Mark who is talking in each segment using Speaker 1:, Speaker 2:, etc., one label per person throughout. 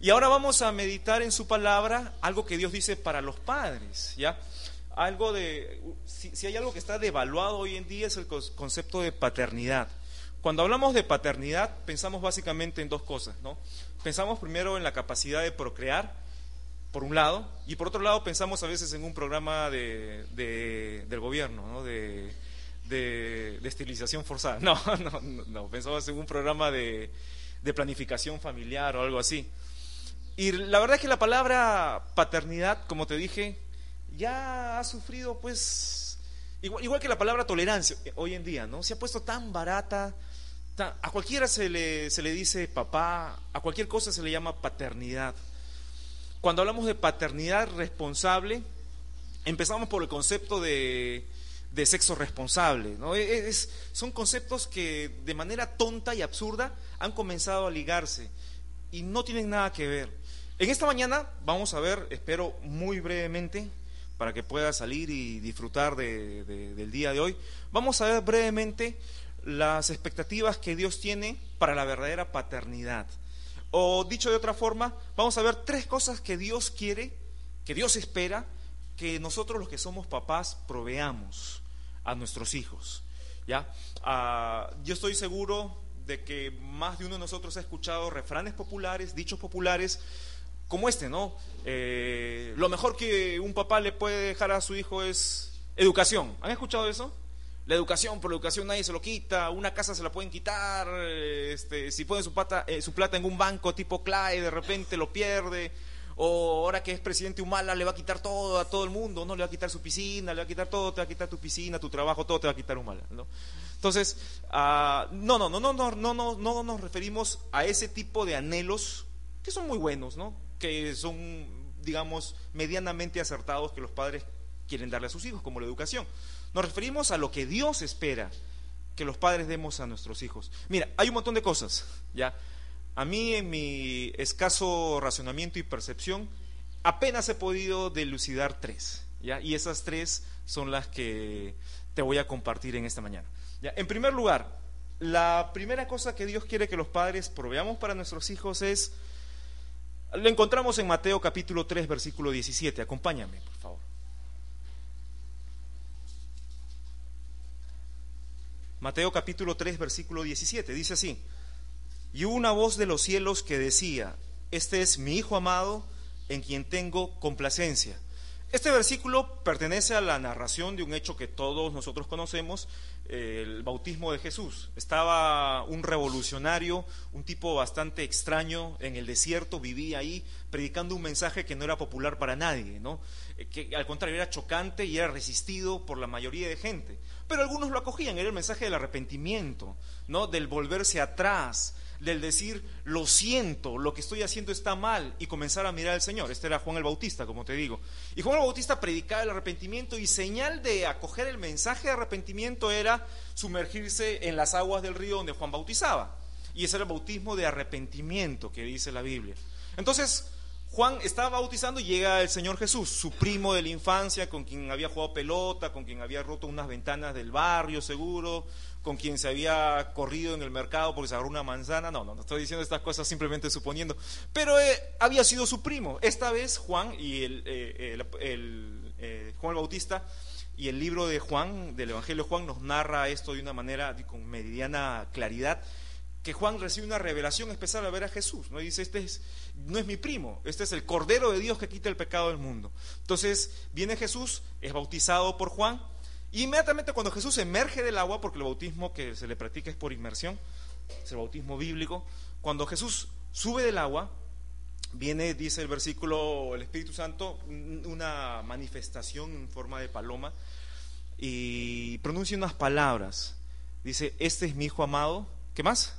Speaker 1: Y ahora vamos a meditar en su palabra algo que Dios dice para los padres, ¿ya? Algo de, si, si hay algo que está devaluado hoy en día es el concepto de paternidad. Cuando hablamos de paternidad, pensamos básicamente en dos cosas, ¿no? Pensamos primero en la capacidad de procrear, por un lado, y por otro lado pensamos a veces en un programa de, del gobierno, ¿no? De, de, estilización forzada. No, no, no, pensamos en un programa de, de planificación familiar o algo así. Y la verdad es que la palabra paternidad, como te dije, ya ha sufrido pues, igual, igual que la palabra tolerancia hoy en día, ¿no? Se ha puesto tan barata, a cualquiera se le, se le dice papá, a cualquier cosa se le llama paternidad. Cuando hablamos de paternidad responsable, empezamos por el concepto de, de sexo responsable. ¿no? E, es, son conceptos que de manera tonta y absurda han comenzado a ligarse y no tienen nada que ver. En esta mañana vamos a ver, espero muy brevemente, para que pueda salir y disfrutar del día de hoy, vamos a ver brevemente las expectativas que Dios tiene para la verdadera paternidad. O dicho de otra forma, vamos a ver tres cosas que Dios quiere, que Dios espera que nosotros los que somos papás proveamos a nuestros hijos. ¿ya? Ah, yo estoy seguro de que más de uno de nosotros ha escuchado refranes populares, dichos populares, como este, ¿no? Eh, lo mejor que un papá le puede dejar a su hijo es educación. ¿Han escuchado eso? La educación, por la educación nadie se lo quita, una casa se la pueden quitar, este, si ponen su, eh, su plata en un banco tipo CLAE, de repente lo pierde, o ahora que es presidente Humala le va a quitar todo a todo el mundo, no le va a quitar su piscina, le va a quitar todo, te va a quitar tu piscina, tu trabajo, todo te va a quitar Humala. ¿no? Entonces, no, no, no, no, no, no, no, no nos referimos a ese tipo de anhelos que son muy buenos, ¿no? Que son, digamos, medianamente acertados que los padres quieren darle a sus hijos, como la educación. Nos referimos a lo que Dios espera que los padres demos a nuestros hijos. Mira, hay un montón de cosas, ¿ya? A mí, en mi escaso razonamiento y percepción, apenas he podido delucidar tres, ¿ya? Y esas tres son las que te voy a compartir en esta mañana. ¿ya? En primer lugar, la primera cosa que Dios quiere que los padres proveamos para nuestros hijos es, lo encontramos en Mateo capítulo 3, versículo 17. Acompáñame, por favor. Mateo capítulo 3, versículo 17. Dice así, y hubo una voz de los cielos que decía, este es mi Hijo amado en quien tengo complacencia. Este versículo pertenece a la narración de un hecho que todos nosotros conocemos, el bautismo de Jesús. Estaba un revolucionario, un tipo bastante extraño en el desierto, vivía ahí predicando un mensaje que no era popular para nadie, ¿no? que al contrario era chocante y era resistido por la mayoría de gente. Pero algunos lo acogían, era el mensaje del arrepentimiento, ¿no? del volverse atrás, del decir, lo siento, lo que estoy haciendo está mal, y comenzar a mirar al Señor. Este era Juan el Bautista, como te digo. Y Juan el Bautista predicaba el arrepentimiento y señal de acoger el mensaje de arrepentimiento era sumergirse en las aguas del río donde Juan bautizaba. Y ese era el bautismo de arrepentimiento que dice la Biblia. Entonces, Juan estaba bautizando y llega el Señor Jesús, su primo de la infancia, con quien había jugado pelota, con quien había roto unas ventanas del barrio seguro, con quien se había corrido en el mercado porque se agarró una manzana. No, no, estoy diciendo estas cosas simplemente suponiendo. Pero eh, había sido su primo. Esta vez Juan y el, eh, eh, Juan el Bautista y el libro de Juan, del Evangelio de Juan, nos narra esto de una manera con meridiana claridad que Juan recibe una revelación especial a ver a Jesús. ¿no? Dice, este es, no es mi primo, este es el Cordero de Dios que quita el pecado del mundo. Entonces viene Jesús, es bautizado por Juan, inmediatamente cuando Jesús emerge del agua, porque el bautismo que se le practica es por inmersión, es el bautismo bíblico, cuando Jesús sube del agua, viene, dice el versículo, el Espíritu Santo, una manifestación en forma de paloma, y pronuncia unas palabras. Dice, este es mi Hijo amado. ¿Qué más?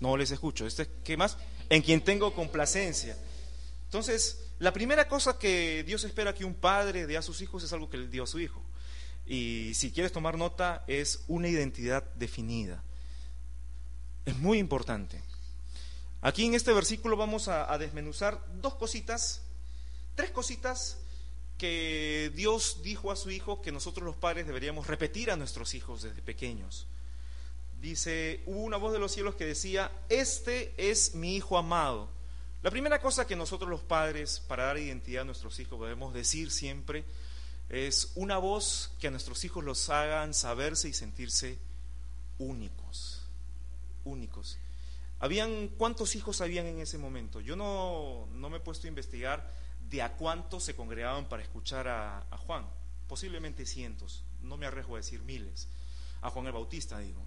Speaker 1: No les escucho. Este, ¿Qué más? En quien tengo complacencia. Entonces, la primera cosa que Dios espera que un padre dé a sus hijos es algo que él dio a su hijo. Y si quieres tomar nota, es una identidad definida. Es muy importante. Aquí en este versículo vamos a, a desmenuzar dos cositas, tres cositas que Dios dijo a su hijo que nosotros los padres deberíamos repetir a nuestros hijos desde pequeños dice, hubo una voz de los cielos que decía, este es mi Hijo amado, La primera cosa que nosotros los padres, para dar identidad a nuestros hijos, debemos decir siempre es una voz que a nuestros hijos los hagan saberse y sentirse únicos, únicos. Habían, ¿Cuántos hijos habían en ese momento? Yo no, no me he puesto a investigar de a cuántos se congregaban para escuchar a, a Juan. Posiblemente cientos, no me arriesgo a decir miles. A Juan el Bautista, digo.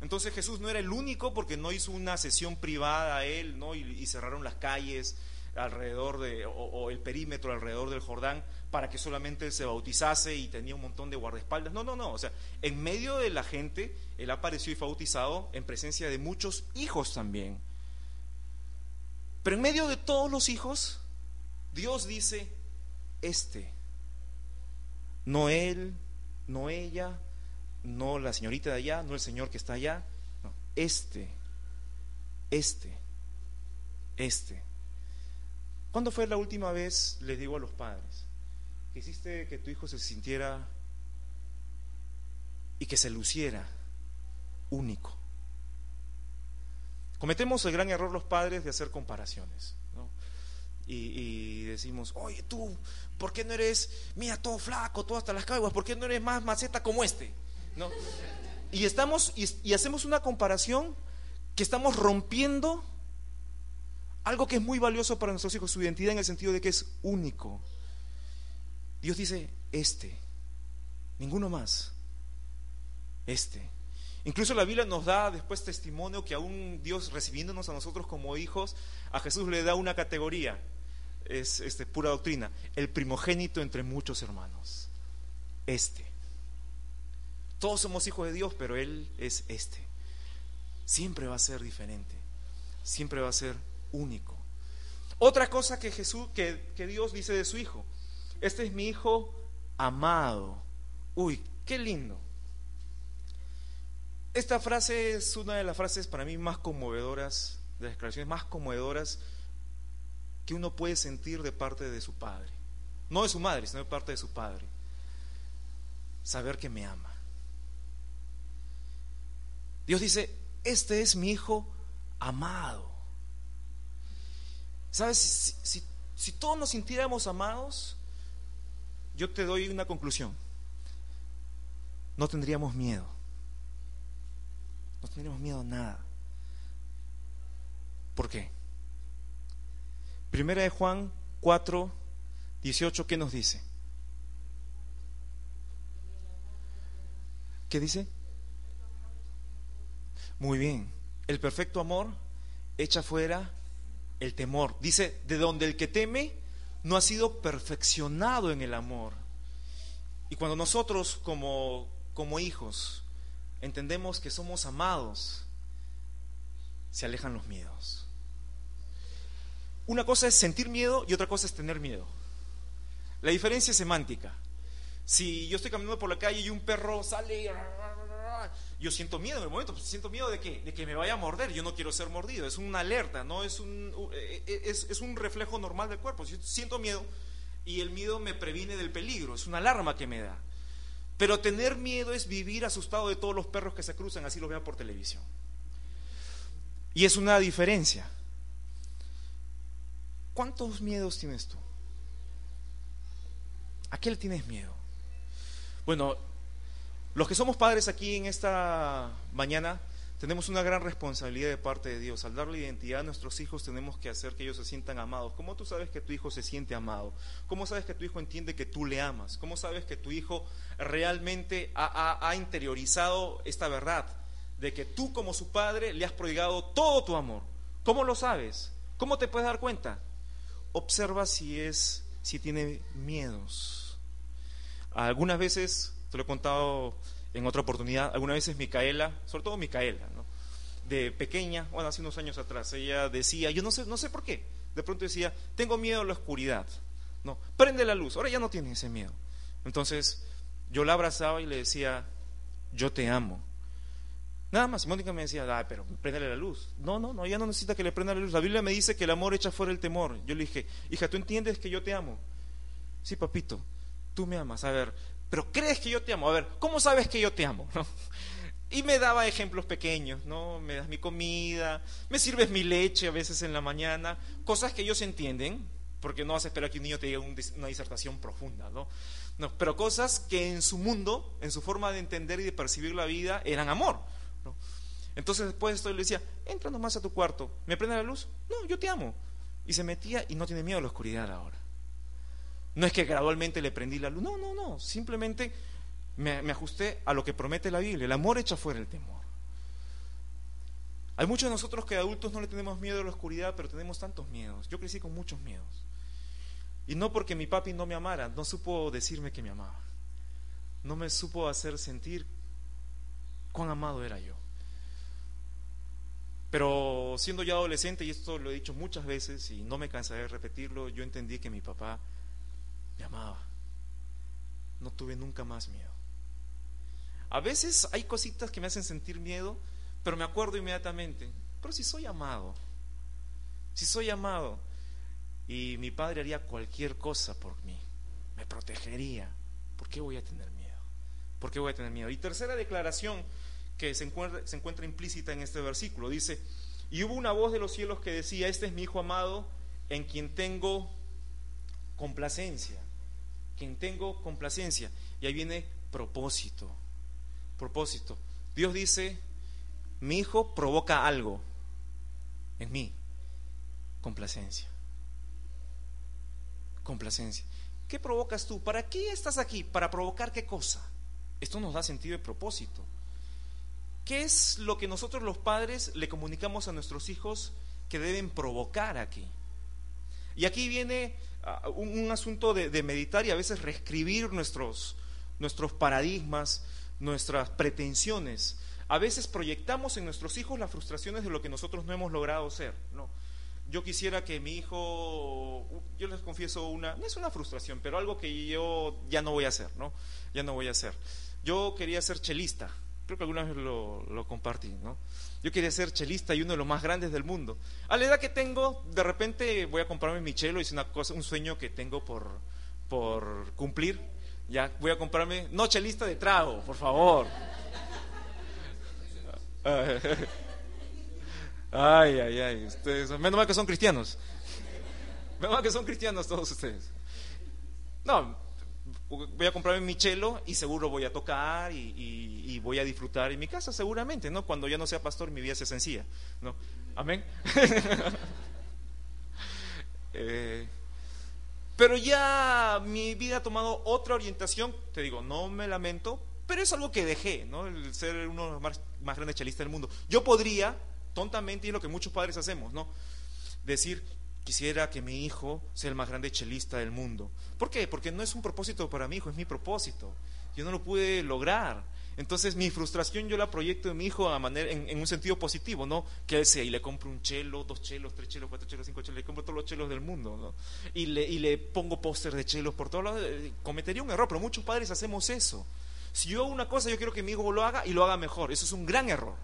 Speaker 1: Entonces Jesús no era el único porque no hizo una sesión privada a él, ¿no? Y, cerraron las calles alrededor de, o, el perímetro alrededor del Jordán para que solamente él se bautizase y tenía un montón de guardaespaldas. No, no, no. O sea, en medio de la gente, él apareció y fue bautizado en presencia de muchos hijos también. Pero en medio de todos los hijos, Dios dice, este, no él, no ella, no la señorita de allá, no el señor que está allá, no, este, este, este. ¿Cuándo fue la última vez, les digo a los padres, que hiciste que tu hijo se sintiera y que se luciera único? Cometemos el gran error los padres de hacer comparaciones. Y, decimos, oye tú, ¿por qué no eres, mira, todo flaco, todo hasta las caguas, ¿por qué no eres más maceta como este? ¿No? Y estamos, y, hacemos una comparación que estamos rompiendo algo que es muy valioso para nuestros hijos, su identidad en el sentido de que es único. Dios dice, este, ninguno más, este. Incluso la Biblia nos da después testimonio que aún Dios recibiéndonos a nosotros como hijos, a Jesús le da una categoría es este, pura doctrina, el primogénito entre muchos hermanos. Este. Todos somos hijos de Dios, pero Él es este. Siempre va a ser diferente, siempre va a ser único. Otra cosa que Jesús, que, Dios dice de su hijo, este es mi hijo amado. Uy, qué lindo. Esta frase es una de las frases para mí más conmovedoras, de las declaraciones más conmovedoras que uno puede sentir de parte de su padre. No de su madre, sino de parte de su padre. Saber que me ama. Dios dice, este es mi hijo amado. ¿Sabes? Si, todos nos sintiéramos amados, yo te doy una conclusión. No tendríamos miedo. No tendríamos miedo a nada. ¿Por qué? Primera de Juan 4, 18, ¿qué nos dice? ¿Qué dice? Muy bien. El perfecto amor echa fuera el temor. Dice, de donde el que teme no ha sido perfeccionado en el amor. Y cuando nosotros como, como hijos entendemos que somos amados, se alejan los miedos. Una cosa es sentir miedo y otra cosa es tener miedo. La diferencia es semántica. Si yo estoy caminando por la calle y un perro sale, yo siento miedo en el momento, pues, siento miedo de que, de que me vaya a morder, yo no quiero ser mordido, es una alerta, no es un, eh, eh, es, es un reflejo normal del cuerpo. Yo siento miedo y el miedo me previene del peligro, es una alarma que me da. Pero tener miedo es vivir asustado de todos los perros que se cruzan, así lo vea por televisión. Y es una diferencia. ¿Cuántos miedos tienes tú? ¿A qué le tienes miedo? Bueno, los que somos padres aquí en esta mañana tenemos una gran responsabilidad de parte de Dios. Al darle identidad a nuestros hijos tenemos que hacer que ellos se sientan amados. ¿Cómo tú sabes que tu hijo se siente amado? ¿Cómo sabes que tu hijo entiende que tú le amas? ¿Cómo sabes que tu hijo realmente ha, ha interiorizado esta verdad de que tú como su padre le has prodigado todo tu amor? ¿Cómo lo sabes? ¿Cómo te puedes dar cuenta? observa si es, si tiene miedos. Algunas veces, te lo he contado en otra oportunidad, algunas veces Micaela, sobre todo Micaela, de pequeña, bueno, hace unos años atrás, ella decía, yo no sé, no sé por qué, de pronto decía, tengo miedo a la oscuridad, no, prende la luz, ahora ya no tiene ese miedo. Entonces, yo la abrazaba y le decía, yo te amo. Nada más, Mónica me decía, ah, pero préndale la luz. No, no, no, ya no necesita que le prenda la luz. La Biblia me dice que el amor echa fuera el temor. Yo le dije, hija, ¿tú entiendes que yo te amo? Sí, papito, tú me amas. A ver, pero crees que yo te amo. A ver, ¿cómo sabes que yo te amo? Y me daba ejemplos pequeños, ¿no? Me das mi comida, me sirves mi leche a veces en la mañana, cosas que ellos entienden, porque no vas a esperar que un niño te diga una disertación profunda, ¿no? No, pero cosas que en su mundo, en su forma de entender y de percibir la vida, eran amor. ¿no? Entonces después de esto le decía, entra nomás a tu cuarto, ¿me prende la luz? No, yo te amo. Y se metía y no tiene miedo a la oscuridad ahora. No es que gradualmente le prendí la luz, no, no, no, simplemente me, ajusté a lo que promete la Biblia, el amor echa fuera el temor. Hay muchos de nosotros que adultos no le tenemos miedo a la oscuridad, pero tenemos tantos miedos. Yo crecí con muchos miedos. Y no porque mi papi no me amara, no supo decirme que me amaba. No me supo hacer sentir cuán amado era yo. Pero siendo ya adolescente, y esto lo he dicho muchas veces y no me cansaré de repetirlo, yo entendí que mi papá me amaba. No tuve nunca más miedo. A veces hay cositas que me hacen sentir miedo, pero me acuerdo inmediatamente, pero si soy amado, si soy amado, y mi padre haría cualquier cosa por mí, me protegería, ¿por qué voy a tener miedo? ¿Por qué voy a tener miedo? Y tercera declaración que se encuentra, se encuentra implícita en este versículo. Dice, y hubo una voz de los cielos que decía, este es mi Hijo amado en quien tengo complacencia, quien tengo complacencia. Y ahí viene propósito, propósito. Dios dice, mi Hijo provoca algo en mí, complacencia. Complacencia. ¿Qué provocas tú? ¿Para qué estás aquí? ¿Para provocar qué cosa? Esto nos da sentido de propósito. ¿Qué es lo que nosotros los padres le comunicamos a nuestros hijos que deben provocar aquí? Y aquí viene un, asunto de, meditar y a veces reescribir nuestros, nuestros paradigmas, nuestras pretensiones. A veces proyectamos en nuestros hijos las frustraciones de lo que nosotros no hemos logrado ser. ¿no? Yo quisiera que mi hijo, yo les confieso una, no es una frustración, pero algo que yo ya no voy a hacer, ¿no? Ya no voy a hacer. Yo quería ser chelista, Creo que alguna vez lo, compartí, ¿no? Yo quería ser chelista y uno de los más grandes del mundo. A la edad que tengo, de repente voy a comprarme mi chelo, es una cosa, un sueño que tengo por, por cumplir. Ya voy a comprarme, no chelista de trago, por favor. Ay, ay, ay, ustedes, menos mal que son cristianos. Menos mal que son cristianos todos ustedes. No, voy a comprarme mi chelo y seguro voy a tocar y, voy a disfrutar en mi casa, seguramente, ¿no? Cuando ya no sea pastor, mi vida sea sencilla, ¿no? Amén. Eh, pero ya mi vida ha tomado otra orientación, te digo, no me lamento, pero es algo que dejé, ¿no? El ser uno de los más, más grandes chelistas del mundo. Yo podría, tontamente, y es lo que muchos padres hacemos, ¿no? Decir, Quisiera que mi hijo sea el más grande chelista del mundo. ¿Por qué? Porque no es un propósito para mi hijo, es mi propósito. Yo no lo pude lograr. Entonces mi frustración yo la proyecto en mi hijo a manera, en, un sentido positivo, ¿no? Que él sea y le compro un chelo, dos chelos, tres chelos, cuatro chelos, cinco chelos, le compro todos los chelos del mundo, ¿no? Y le, y le pongo póster de chelos por todos lados. Eh, cometería un error, pero muchos padres hacemos eso. Si yo hago una cosa, yo quiero que mi hijo lo haga y lo haga mejor. Eso es un gran error.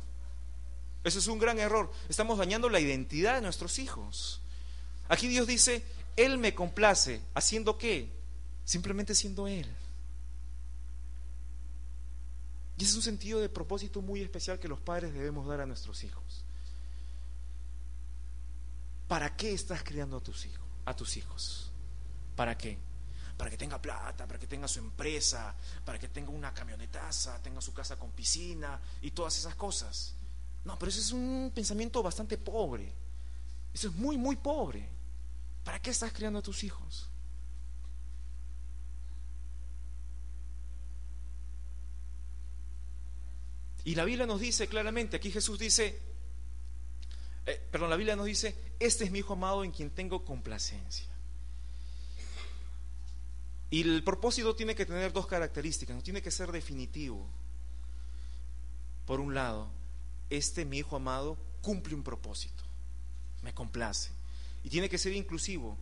Speaker 1: Eso es un gran error. Estamos dañando la identidad de nuestros hijos. Aquí Dios dice, Él me complace. ¿Haciendo qué? Simplemente siendo Él. Y ese es un sentido de propósito muy especial que los padres debemos dar a nuestros hijos. ¿Para qué estás criando a tus hijos? A tus hijos. ¿Para qué? Para que tenga plata, para que tenga su empresa, para que tenga una camionetaza, tenga su casa con piscina y todas esas cosas. No, pero ese es un pensamiento bastante pobre. Eso es muy, muy pobre. ¿Para qué estás criando a tus hijos? Y la Biblia nos dice claramente, aquí Jesús dice, eh, perdón, la Biblia nos dice, este es mi hijo amado en quien tengo complacencia. Y el propósito tiene que tener dos características, no tiene que ser definitivo. Por un lado, este mi hijo amado cumple un propósito, me complace. Y tiene que ser inclusivo.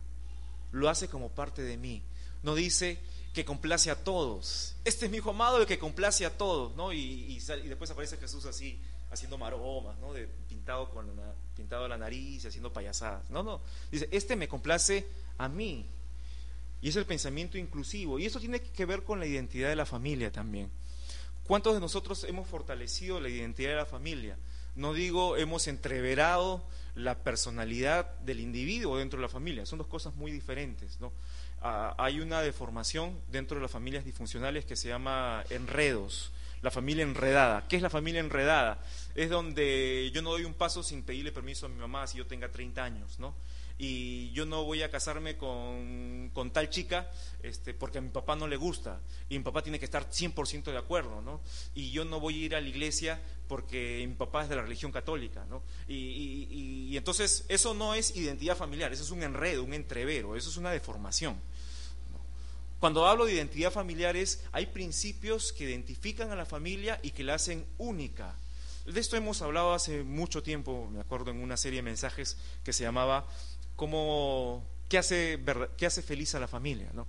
Speaker 1: Lo hace como parte de mí. No dice que complace a todos. Este es mi hijo amado el que complace a todos, ¿no? Y, después aparece Jesús así, haciendo maromas, ¿no? De, pintado con la, pintado la nariz, haciendo payasadas. No, no. Dice, este me complace a mí. Y es el pensamiento inclusivo. Y eso tiene que ver con la identidad de la familia también. ¿Cuántos de nosotros hemos fortalecido la identidad de la familia? No digo hemos entreverado la personalidad del individuo dentro de la familia, son dos cosas muy diferentes. ¿no? Ah, hay una deformación dentro de las familias disfuncionales que se llama enredos, la familia enredada. ¿Qué es la familia enredada? Es donde yo no doy un paso sin pedirle permiso a mi mamá si yo tenga 30 años, ¿no? y yo no voy a casarme con, tal chica este, porque a mi papá no le gusta y mi papá tiene que estar 100% de acuerdo, ¿no? Y yo no voy a ir a la iglesia porque mi papá es de la religión católica, ¿no? Y, entonces eso no es identidad familiar, eso es un enredo, un entrevero, eso es una deformación. Cuando hablo de identidad familiar es, hay principios que identifican a la familia y que la hacen única. De esto hemos hablado hace mucho tiempo, me acuerdo en una serie de mensajes que se llamaba cómo, qué, hace, qué hace feliz a la familia, ¿no?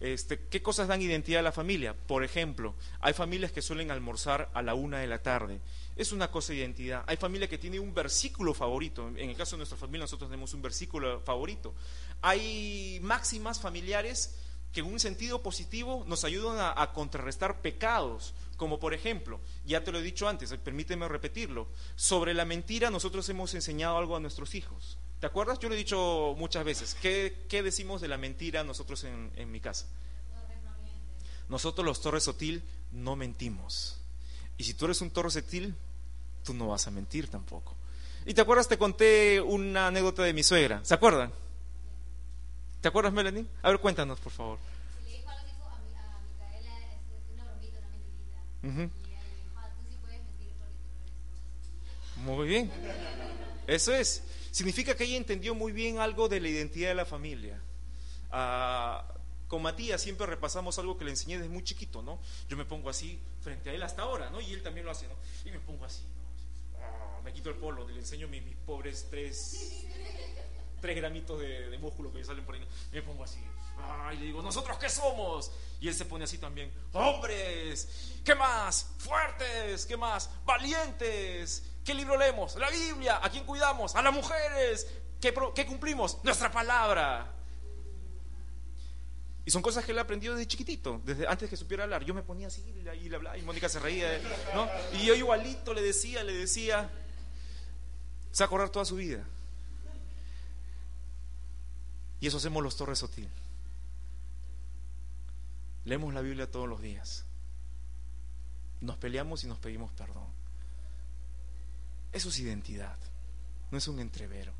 Speaker 1: Este, ¿Qué cosas dan identidad a la familia? Por ejemplo, hay familias que suelen almorzar a la una de la tarde. Es una cosa de identidad. Hay familias que tienen un versículo favorito. En el caso de nuestra familia, nosotros tenemos un versículo favorito. Hay máximas familiares que en un sentido positivo nos ayudan a, contrarrestar pecados, como por ejemplo, ya te lo he dicho antes, permíteme repetirlo, sobre la mentira nosotros hemos enseñado algo a nuestros hijos. ¿Te acuerdas? Yo lo he dicho muchas veces. ¿Qué, decimos de la mentira nosotros en, mi casa? Nosotros los Torres Sotil no mentimos. Y si tú eres un Torres Sotil, tú no vas a mentir tampoco. ¿Y te acuerdas? Te conté una anécdota de mi suegra. ¿Se acuerdan? ¿Te acuerdas, Melanie? A ver, cuéntanos, por favor. Muy bien. Eso es significa que ella entendió muy bien algo de la identidad de la familia. Ah, con Matías siempre repasamos algo que le enseñé desde muy chiquito, ¿no? Yo me pongo así frente a él hasta ahora, ¿no? Y él también lo hace, ¿no? Y me pongo así, ¿no? Ah, me quito el polo, le enseño mis, pobres tres, tres gramitos de, músculo que salen por ahí, me pongo así. y le digo, ¿nosotros qué somos? Y él se pone así también, hombres, ¿qué más? Fuertes, ¿qué más? Valientes, ¿Qué libro leemos? La Biblia. ¿A quién cuidamos? A las mujeres. ¿Qué, cumplimos? Nuestra palabra. Y son cosas que él aprendió desde chiquitito, desde antes que supiera hablar. Yo me ponía así y hablaba y Mónica se reía, ¿no? Y yo igualito le decía, le decía, se va acordar toda su vida. Y eso hacemos los Torres Sotil. Leemos la Biblia todos los días. Nos peleamos y nos pedimos perdón. Eso es identidad, no es un entrevero.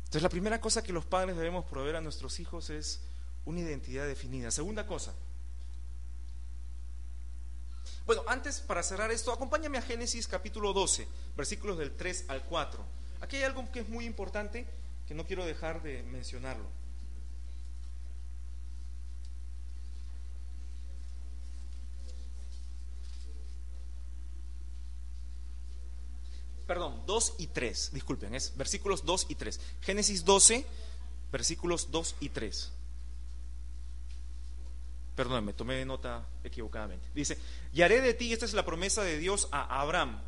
Speaker 1: Entonces la primera cosa que los padres debemos proveer a nuestros hijos es una identidad definida. Segunda cosa. Bueno, antes, para cerrar esto, acompáñame a Génesis capítulo 12, versículos del 3 al 4. Aquí hay algo que es muy importante que no quiero dejar de mencionarlo. perdón, 2 y 3, disculpen, es versículos 2 y 3. Génesis 12, versículos 2 y 3. Perdón, me tomé nota equivocadamente. Dice, y haré de ti, esta es la promesa de Dios a Abraham.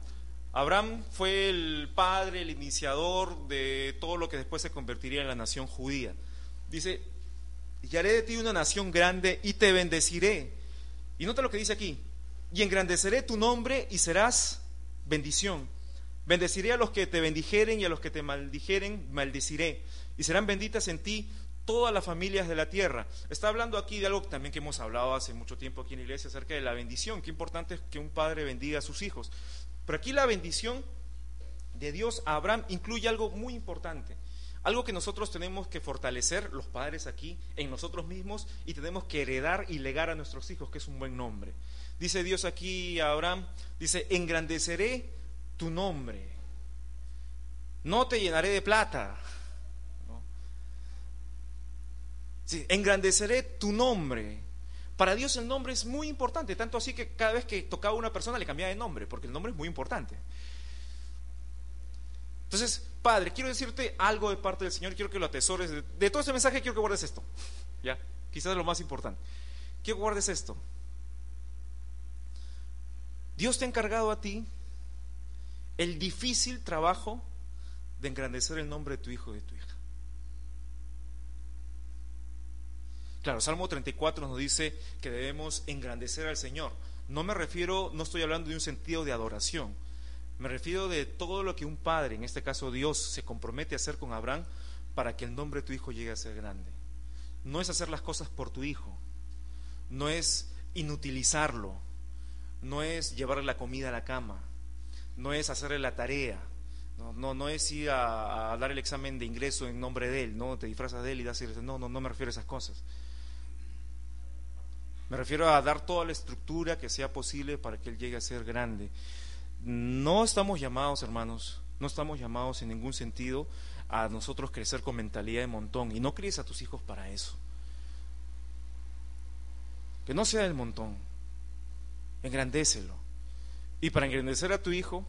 Speaker 1: Abraham fue el padre, el iniciador de todo lo que después se convertiría en la nación judía. Dice, y haré de ti una nación grande y te bendeciré. Y nota lo que dice aquí, y engrandeceré tu nombre y serás bendición. Bendeciré a los que te bendijeren y a los que te maldijeren, maldeciré. Y serán benditas en ti todas las familias de la tierra. Está hablando aquí de algo también que hemos hablado hace mucho tiempo aquí en la iglesia acerca de la bendición. Qué importante es que un padre bendiga a sus hijos. Pero aquí la bendición de Dios a Abraham incluye algo muy importante. Algo que nosotros tenemos que fortalecer, los padres aquí, en nosotros mismos, y tenemos que heredar y legar a nuestros hijos, que es un buen nombre. Dice Dios aquí a Abraham, dice, engrandeceré tu nombre. No te llenaré de plata. engrandeceré tu nombre. Para Dios el nombre es muy importante, tanto así que cada vez que tocaba a una persona le cambiaba de nombre, porque el nombre es muy importante. Entonces, Padre, quiero decirte algo de parte del Señor, quiero que lo atesores. De, todo este mensaje quiero que guardes esto. ¿Ya? Quizás lo más importante. Quiero que guardes esto. Dios te ha encargado a ti el difícil trabajo de engrandecer el nombre de tu hijo y de tu hija. Claro, Salmo 34 nos dice que debemos engrandecer al Señor. no me refiero, no estoy hablando de un sentido de adoración, me refiero de todo lo que un padre, en este caso Dios, se compromete a hacer con Abraham para que el nombre de tu hijo llegue a ser grande. No es hacer las cosas por tu hijo, no es inutilizarlo, no es llevarle la comida a la cama, no es hacerle la tarea, no, no, no es ir a, dar el examen de ingreso en nombre de él, no te disfrazas de él y das no, no, no me refiero a esas cosas. Me refiero a dar toda la estructura que sea posible para que él llegue a ser grande. No estamos llamados, hermanos, no estamos llamados en ningún sentido a nosotros crecer con mentalidad de montón. Y no críes a tus hijos para eso. Que no sea el montón. Engrandécelo. Y para engrandecer a tu hijo,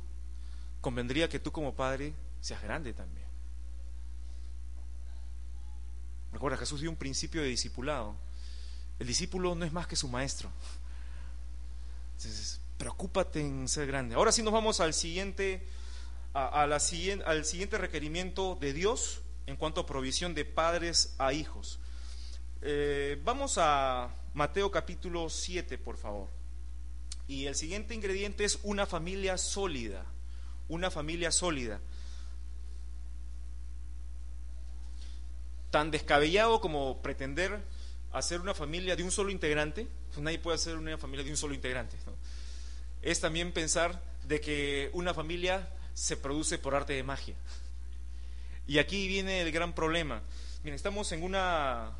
Speaker 1: convendría que tú como padre seas grande también. Recuerda, Jesús dio un principio de discipulado. El discípulo no es más que su maestro. Entonces, preocúpate en ser grande. Ahora sí nos vamos al siguiente, al siguiente requerimiento de Dios en cuanto a provisión de padres a hijos. Eh, vamos a Mateo capítulo 7, por favor. Y el siguiente ingrediente es una familia sólida, una familia sólida. Tan descabellado como pretender hacer una familia de un solo integrante, nadie puede hacer una familia de un solo integrante. es también pensar de que una familia se produce por arte de magia. Y aquí viene el gran problema. Miren, estamos en una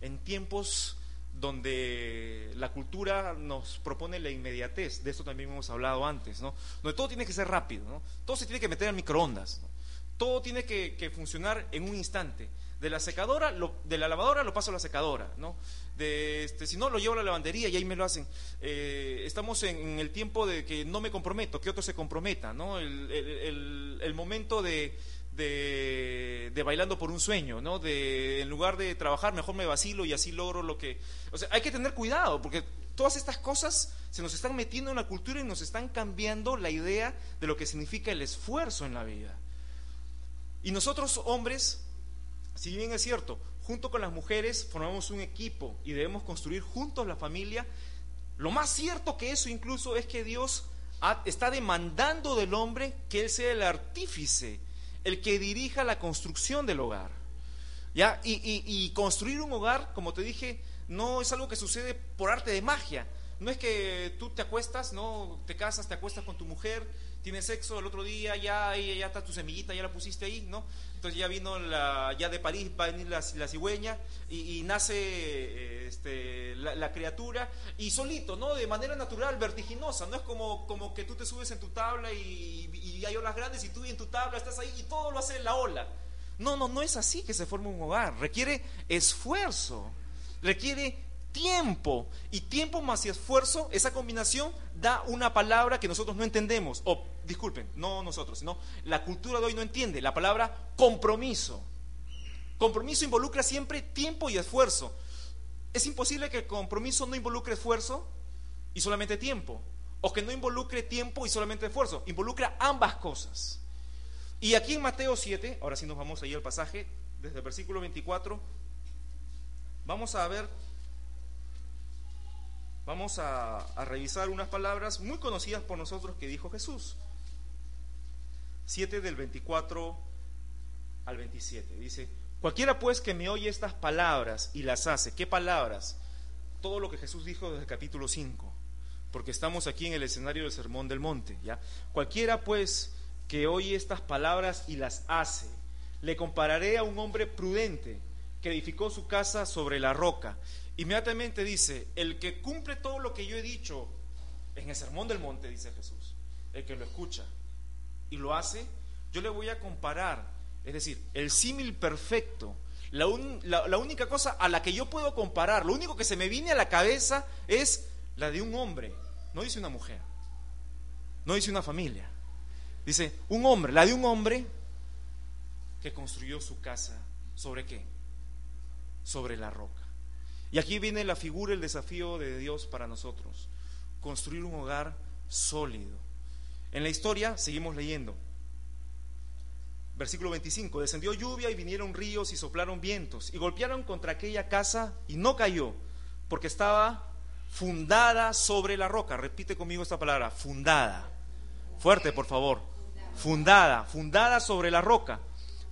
Speaker 1: en tiempos donde la cultura nos propone la inmediatez, de esto también hemos hablado antes, ¿no? Donde todo tiene que ser rápido. Todo se tiene que meter en microondas, todo tiene que funcionar en un instante. De la secadora, de la lavadora lo paso a la secadora, ¿no? De, este, si no, lo llevo a la lavandería y ahí me lo hacen. Eh, estamos en, el tiempo de que no me comprometo, que otro se comprometa, ¿no? El, momento de, de, bailando por un sueño, ¿no? De, en lugar de trabajar, mejor me vacilo y así logro lo que... O sea, hay que tener cuidado, porque todas estas cosas se nos están metiendo en la cultura y nos están cambiando la idea de lo que significa el esfuerzo en la vida. Y nosotros, hombres, si bien es cierto, junto con las mujeres formamos un equipo y debemos construir juntos la familia, lo más cierto que eso incluso es que Dios está demandando del hombre que él sea el artífice, el que dirija la construcción del hogar. ¿Ya? Y, construir un hogar, como te dije, no es algo que sucede por arte de magia. No es que tú te acuestas, no te casas, te acuestas con tu mujer, tienes sexo el otro día, ya, ya está tu semillita, ya la pusiste ahí, ¿no? Entonces ya vino la, ya de París va a venir la, cigüeña y, nace este, la, criatura y solito, ¿no? De manera natural, vertiginosa, no es como, como que tú te subes en tu tabla y, hay olas grandes y tú en tu tabla estás ahí y todo lo hace la ola. No, no, no es así que se forma un hogar, requiere esfuerzo, requiere tiempo. Y tiempo más esfuerzo, esa combinación da una palabra que nosotros no entendemos. O, disculpen, no nosotros, sino la cultura de hoy no entiende. La palabra compromiso. Compromiso involucra siempre tiempo y esfuerzo. Es imposible que el compromiso no involucre esfuerzo y solamente tiempo. O que no involucre tiempo y solamente esfuerzo. Involucra ambas cosas. Y aquí en Mateo 7, ahora sí nos vamos ahí al pasaje, desde el versículo 24, vamos a ver vamos a, revisar unas palabras muy conocidas por nosotros que dijo Jesús. 7 del 24 al 27. Dice, cualquiera pues que me oye estas palabras y las hace, ¿qué palabras? Todo lo que Jesús dijo desde el capítulo 5, porque estamos aquí en el escenario del Sermón del Monte, ¿ya? Cualquiera pues que oye estas palabras y las hace, le compararé a un hombre prudente que edificó su casa sobre la roca. Inmediatamente dice, el que cumple todo lo que yo he dicho en el sermón del monte, dice Jesús, el que lo escucha y lo hace, yo le voy a comparar, es decir, el símil perfecto, la, única cosa a la que yo puedo comparar, lo único que se me viene a la cabeza es la de un hombre, no dice una mujer, no dice una familia, dice un hombre, la de un hombre que construyó su casa sobre qué? Sobre la roca. Y aquí viene la figura, el desafío de Dios para nosotros, construir un hogar sólido. En la historia seguimos leyendo. Versículo 25, descendió lluvia y vinieron ríos y soplaron vientos y golpearon contra aquella casa y no cayó porque estaba fundada sobre la roca. Repite conmigo esta palabra, fundada. Fuerte, por favor. Fundada, fundada sobre la roca.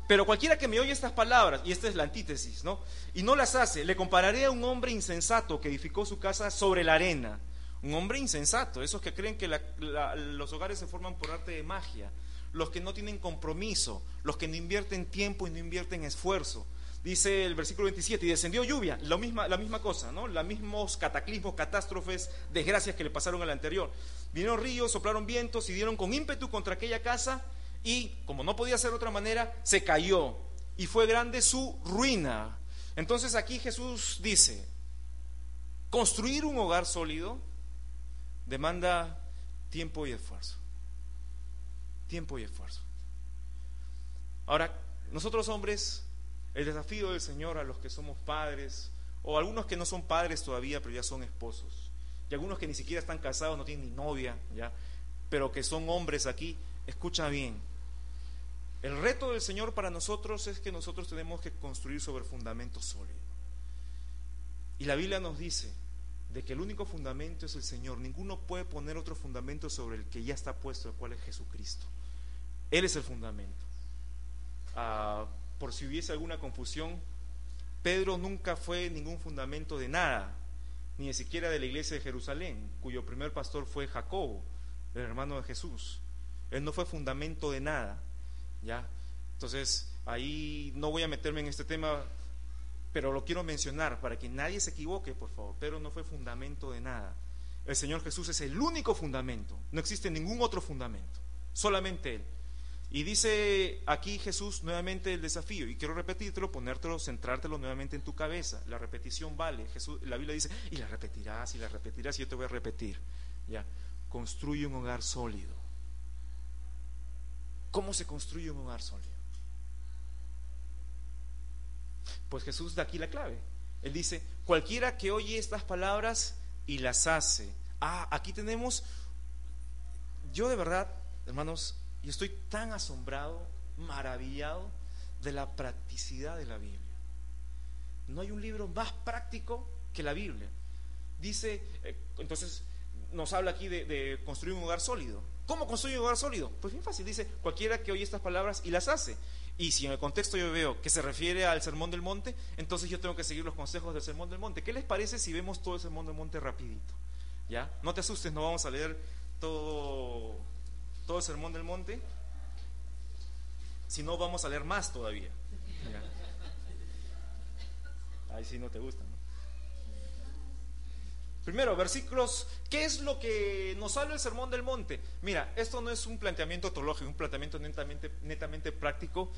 Speaker 1: Pero cualquiera que me oye estas palabras, y esta es la antítesis, ¿no? Y no las hace, le compararé a un hombre insensato que edificó su casa sobre la arena. Un hombre insensato, esos que creen que los hogares se forman por arte de magia, los que no tienen compromiso, los que no invierten tiempo y no invierten esfuerzo. Dice el versículo 27, y descendió lluvia, la misma, la misma cosa, ¿no? Los mismos cataclismos, catástrofes, desgracias que le pasaron al anterior. Vinieron ríos, soplaron vientos y dieron con ímpetu contra aquella casa y, como no podía ser de otra manera, se cayó y fue grande su ruina. Entonces aquí Jesús dice, construir un hogar sólido demanda tiempo y esfuerzo. Tiempo y esfuerzo. Ahora, nosotros hombres el desafío del Señor a los que somos padres, o algunos que no son padres todavía, pero ya son esposos, y algunos que ni siquiera están casados, no tienen ni novia, ya, pero que son hombres aquí, escucha bien. El reto del Señor para nosotros es que nosotros tenemos que construir sobre fundamento sólido. Y la Biblia nos dice de que el único fundamento es el Señor. Ninguno puede poner otro fundamento sobre el que ya está puesto, el cual es Jesucristo. Él es el fundamento. Ah, por si hubiese alguna confusión, Pedro nunca fue ningún fundamento de nada, ni siquiera de la iglesia de Jerusalén, cuyo primer pastor fue Jacobo, el hermano de Jesús. Él no fue fundamento de nada, ¿ya? Entonces, ahí no voy a meterme en este tema, pero lo quiero mencionar para que nadie se equivoque, por favor. Pedro no fue fundamento de nada. El Señor Jesús es el único fundamento, no existe ningún otro fundamento, solamente Él. Y dice aquí Jesús nuevamente el desafío, y quiero repetírtelo, ponértelo, centrártelo nuevamente en tu cabeza. La repetición vale. Jesús, la Biblia dice, y la repetirás, y la repetirás, y yo te voy a repetir. Ya, construye un hogar sólido. ¿Cómo se construye un hogar sólido? Pues Jesús da aquí la clave. Él dice, cualquiera que oye estas palabras y las hace. Ah, aquí tenemos, yo de verdad, hermanos, y estoy tan asombrado, maravillado de la practicidad de la Biblia. No hay un libro más práctico que la Biblia. Dice, eh, entonces nos habla aquí de, construir un hogar sólido. ¿Cómo construir un hogar sólido? Pues bien fácil, dice, cualquiera que oye estas palabras y las hace. Y si en el contexto yo veo que se refiere al Sermón del Monte, entonces yo tengo que seguir los consejos del Sermón del Monte. ¿Qué les parece si vemos todo el Sermón del Monte rapidito? ¿Ya? No te asustes, no vamos a leer todo todo el sermón del monte, si no vamos a leer más todavía. Ahí sí no te gusta. Primero, versículos, ¿qué es lo que nos habla el sermón del monte? Mira, esto no es un planteamiento teológico, un planteamiento netamente, práctico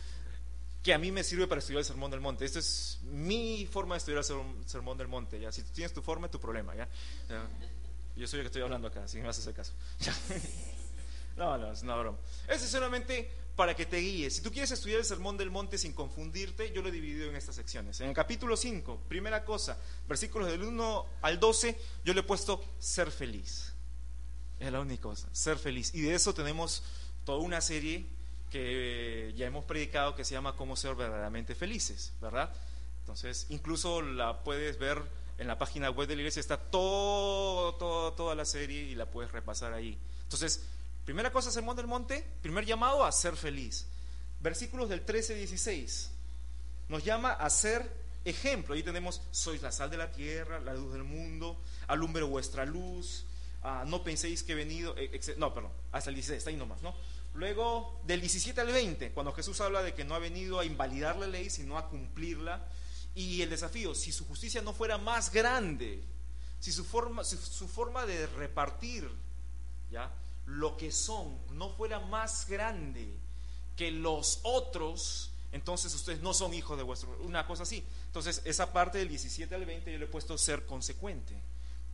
Speaker 1: que a mí me sirve para estudiar el sermón del monte. Esta es mi forma de estudiar el sermón del monte. ¿ya? Si tú tienes tu forma, tu problema. ¿ya? Yo soy el que estoy hablando acá, si me haces el caso. No, no, es una broma. Es solamente para que te guíes. Si tú quieres estudiar el Sermón del Monte sin confundirte, yo lo he dividido en estas secciones. En el capítulo 5, primera cosa, versículos del 1 al 12, yo le he puesto ser feliz. Es la única cosa, ser feliz. Y de eso tenemos toda una serie que ya hemos predicado que se llama Cómo ser verdaderamente felices, ¿verdad? Entonces, incluso la puedes ver en la página web de la iglesia, está todo, todo, toda la serie y la puedes repasar ahí. Entonces, Primera cosa, Sermón del Monte, primer llamado a ser feliz. Versículos del 13 16. Nos llama a ser ejemplo. Ahí tenemos, sois la sal de la tierra, la luz del mundo, alumbre vuestra luz, ah, no penséis que he venido, eh, no, perdón, hasta el 16, está ahí nomás, ¿no? Luego, del 17 al 20, cuando Jesús habla de que no ha venido a invalidar la ley, sino a cumplirla, y el desafío, si su justicia no fuera más grande, si su forma, si su forma de repartir, ¿ya? Lo que son no fuera más grande que los otros, entonces ustedes no son hijos de vuestro, una cosa así. Entonces, esa parte del 17 al 20 yo le he puesto ser consecuente.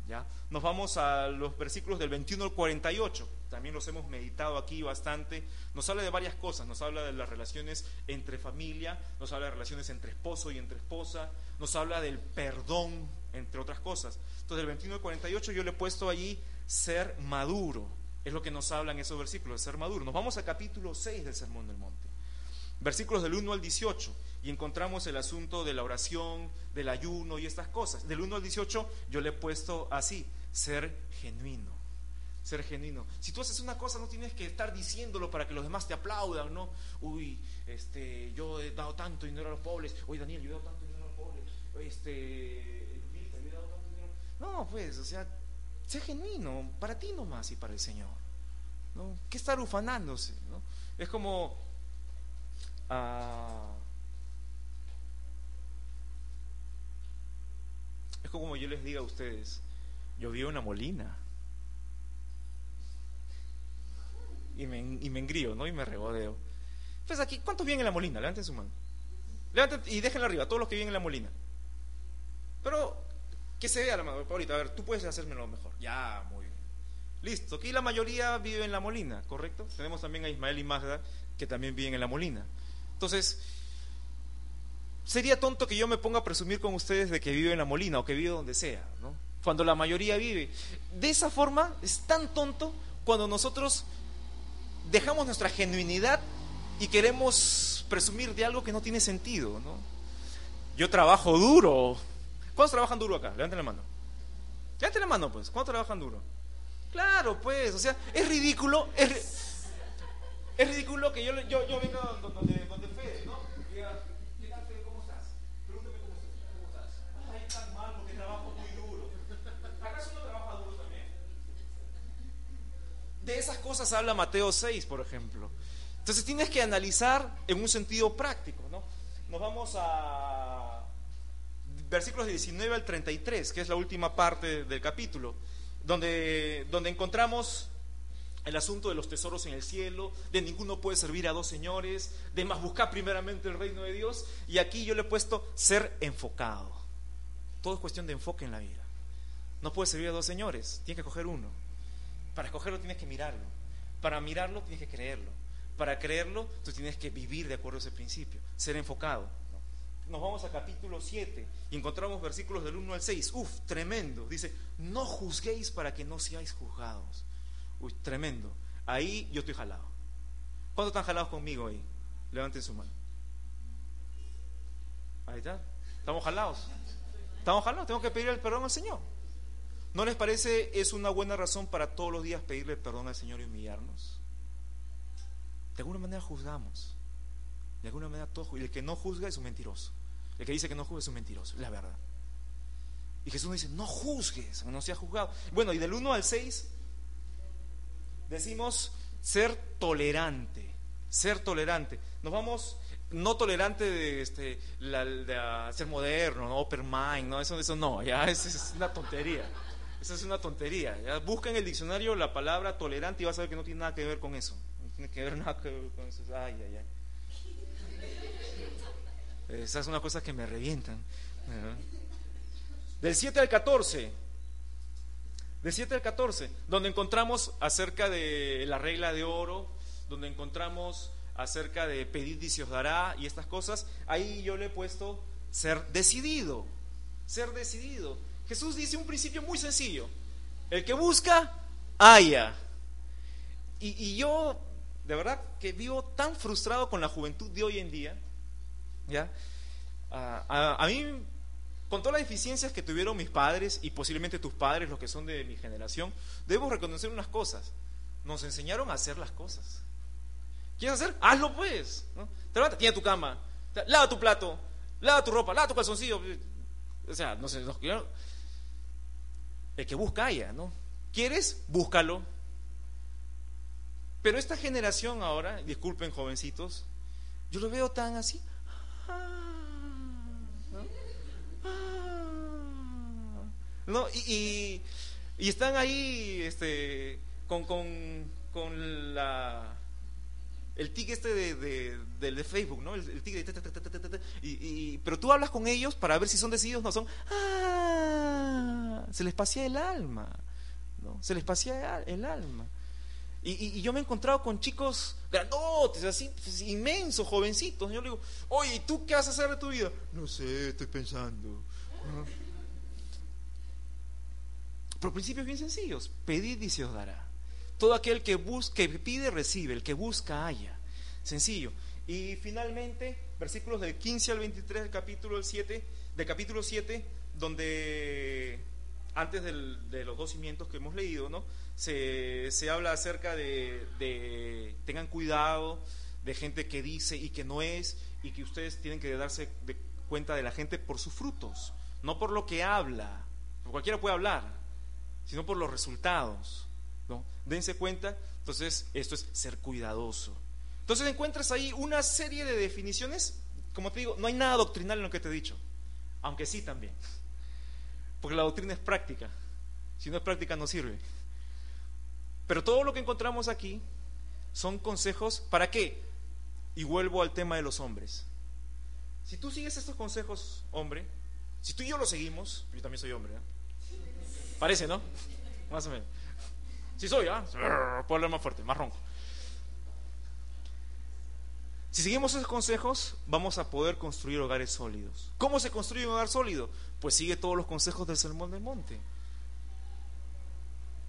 Speaker 1: ¿ya? Nos vamos a los versículos del 21 al 48, también los hemos meditado aquí bastante. Nos habla de varias cosas, nos habla de las relaciones entre familia, nos habla de relaciones entre esposo y entre esposa, nos habla del perdón, entre otras cosas. Entonces, del 21 al 48 yo le he puesto allí ser maduro es lo que nos hablan esos versículos, de ser maduro. Nos vamos al capítulo 6 del Sermón del Monte. versículos del 1 al 18, y encontramos el asunto de la oración, del ayuno y estas cosas. Del 1 al 18 yo le he puesto así, ser genuino. Ser genuino. Si tú haces una cosa, no tienes que estar diciéndolo para que los demás te aplaudan, ¿no? Uy, este, yo he dado tanto dinero a los pobres. Uy, Daniel, yo he dado tanto dinero a los pobres. Este, no, pues, o sea, sé genuino, para ti nomás y para el Señor. ¿no? ¿Qué estar ufanándose? ¿no? Es como... Ah, es como yo les diga a ustedes, yo en una molina. Y me, y me engrío, ¿no? Y me regodeo. Pues aquí, ¿cuántos viven en la molina? Levanten su mano. Levanten y déjenla arriba, todos los que viven en la molina. Pero que se vea la ahorita, a ver, tú puedes hacérmelo mejor. Ya, muy bien. Listo, aquí la mayoría vive en la molina, ¿correcto? Tenemos también a Ismael y Magda que también viven en la molina. Entonces, sería tonto que yo me ponga a presumir con ustedes de que vive en la molina o que vive donde sea, ¿no? Cuando la mayoría vive. De esa forma, es tan tonto cuando nosotros dejamos nuestra genuinidad y queremos presumir de algo que no tiene sentido, ¿no? Yo trabajo duro. ¿Cuántos trabajan duro acá? Levanten la mano. Levanten la mano, pues. ¿Cuántos trabajan duro? Claro, pues. O sea, es ridículo. Es, ridículo que yo, yo, yo venga donde, donde Fede, ¿no? Diga. ¿Cómo estás? Pregúntame cómo estás. ¿Cómo estás? Ay, tan mal porque trabajo muy duro. ¿Acaso no trabaja duro también? De esas cosas habla Mateo 6, por ejemplo. Entonces tienes que analizar en un sentido práctico, ¿no? Nos vamos a versículos 19 al 33, que es la última parte del capítulo, donde, donde encontramos el asunto de los tesoros en el cielo, de ninguno puede servir a dos señores, de más buscar primeramente el reino de Dios, y aquí yo le he puesto ser enfocado. Todo es cuestión de enfoque en la vida. No puedes servir a dos señores, tienes que coger uno. Para escogerlo tienes que mirarlo. Para mirarlo tienes que creerlo. Para creerlo, tú tienes que vivir de acuerdo a ese principio, ser enfocado. Nos vamos a capítulo 7 y encontramos versículos del 1 al 6. Uf, tremendo. Dice, no juzguéis para que no seáis juzgados. Uy, tremendo. Ahí yo estoy jalado. ¿Cuántos están jalados conmigo ahí? Levanten su mano. Ahí está. Estamos jalados. Estamos jalados. Tengo que pedir el perdón al Señor. ¿No les parece es una buena razón para todos los días pedirle perdón al Señor y humillarnos? De alguna manera juzgamos. De alguna manera todo. Y el que no juzga es un mentiroso. El que dice que no juzga es un mentiroso. Es la verdad. Y Jesús dice, no juzgues, no sea juzgado. Bueno, y del 1 al 6 decimos ser tolerante. Ser tolerante. Nos vamos, no tolerante de, este, la, ser moderno, no open mind, no, eso, eso no, ya, eso es una tontería. Eso es una tontería. Busca en el diccionario la palabra tolerante y vas a ver que no tiene nada que ver con eso tiene que ver nada con eso. Ay, ay, ay. Esas son las cosas que me revientan. Del 7 al 14. Del 7 al 14, donde encontramos acerca de la regla de oro, donde encontramos acerca de pedir y se os dará y estas cosas, ahí yo le he puesto ser decidido, ser decidido. Jesús dice un principio muy sencillo, el que busca, haya. Y yo de verdad que vivo tan frustrado con la juventud de hoy en día, ¿ya? a, mí, con todas las deficiencias que tuvieron mis padres y posiblemente tus padres, los que son de mi generación, debemos reconocer unas cosas. Nos enseñaron a hacer las cosas. ¿Quieres hacer? Hazlo pues. ¿no? Te levantas, tiene tu cama, lava tu plato, lava tu ropa, lava tu calzoncillo. O sea, no sé, no, el que busca haya, ¿no? ¿Quieres? Búscalo. Pero esta generación ahora, disculpen jovencitos, yo lo veo tan así. ¿no? Y, y, están ahí este, con, con, con la el tic este de, de, Facebook, ¿no? El, tic de... Y, pero tú hablas con ellos para ver si son decididos no son... ¡Ah! Se les pasea el alma, ¿no? Se les pasea el alma. Y, yo me he encontrado con chicos grandotes, así, pues, inmensos, jovencitos. Yo le digo, oye, ¿y tú qué vas a hacer de tu vida? No sé, estoy pensando. Pero principios bien sencillos. Pedid y se os dará. Todo aquel que busca, que pide, recibe. El que busca, haya. Sencillo. Y finalmente, versículos del 15 al 23 del capítulo 7, del capítulo 7, donde antes de los dos cimientos que hemos leído, ¿no? Se, habla acerca de, de, tengan cuidado de gente que dice y que no es, y que ustedes tienen que darse cuenta de la gente por sus frutos, no por lo que habla, porque cualquiera puede hablar, sino por los resultados. ¿no? Dense cuenta, entonces esto es ser cuidadoso. Entonces encuentras ahí una serie de definiciones, como te digo, no hay nada doctrinal en lo que te he dicho, aunque sí también, porque la doctrina es práctica, si no es práctica no sirve. Pero todo lo que encontramos aquí son consejos, ¿para qué? Y vuelvo al tema de los hombres. Si tú sigues estos consejos, hombre, si tú y yo los seguimos, yo también soy hombre, ¿eh? Parece, ¿no? Más o menos. Si soy, ¿ah? Puedo hablar más fuerte, más ronco. Si seguimos esos consejos, vamos a poder construir hogares sólidos. ¿Cómo se construye un hogar sólido? Pues sigue todos los consejos del Sermón del Monte.